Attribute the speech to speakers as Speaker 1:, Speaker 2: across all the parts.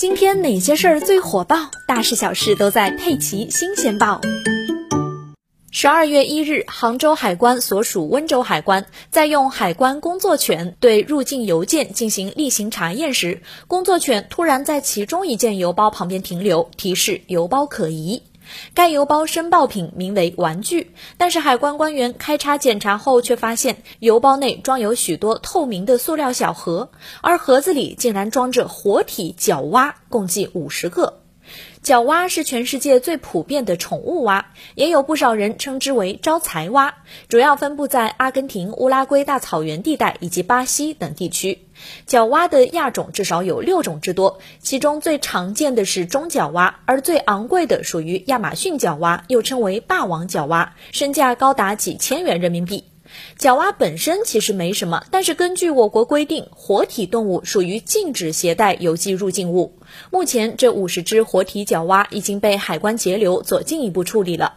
Speaker 1: 今天哪些事儿最火爆？大事小事都在《佩奇新鲜报》。十二月一日，杭州海关所属温州海关在用海关工作犬对入境邮件进行例行查验时，工作犬突然在其中一件邮包旁边停留，提示邮包可疑。该邮包申报品名为玩具，但是海关官员开查检查后却发现邮包内装有许多透明的塑料小盒，而盒子里竟然装着活体角蛙，共计五十个。角蛙是全世界最普遍的宠物蛙，也有不少人称之为招财蛙。主要分布在阿根廷、乌拉圭大草原地带以及巴西等地区。角蛙的亚种至少有六种之多，其中最常见的是中角蛙，而最昂贵的属于亚马逊角蛙，又称为霸王角蛙，身价高达几千元人民币。角蛙本身其实没什么，但是根据我国规定，活体动物属于禁止携带邮寄入境物。目前，这五十只活体角蛙已经被海关截留，做进一步处理了。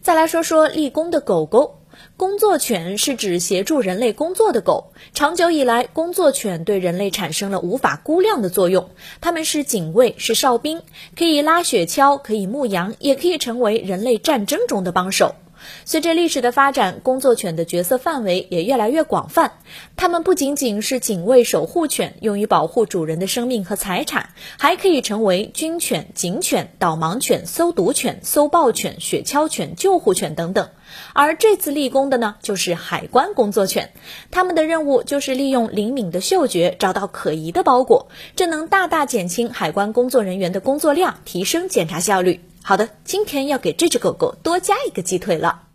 Speaker 1: 再来说说立功的狗狗，工作犬是指协助人类工作的狗。长久以来，工作犬对人类产生了无法估量的作用。它们是警卫，是哨兵，可以拉雪橇，可以牧羊，也可以成为人类战争中的帮手。随着历史的发展，工作犬的角色范围也越来越广泛。它们不仅仅是警卫守护犬，用于保护主人的生命和财产，还可以成为军犬、警犬、导盲犬、搜毒犬、搜爆犬、雪橇犬、救护犬等等。而这次立功的呢，就是海关工作犬。他们的任务就是利用灵敏的嗅觉找到可疑的包裹，这能大大减轻海关工作人员的工作量，提升检查效率。好的，今天要给这只狗狗多加一个鸡腿了。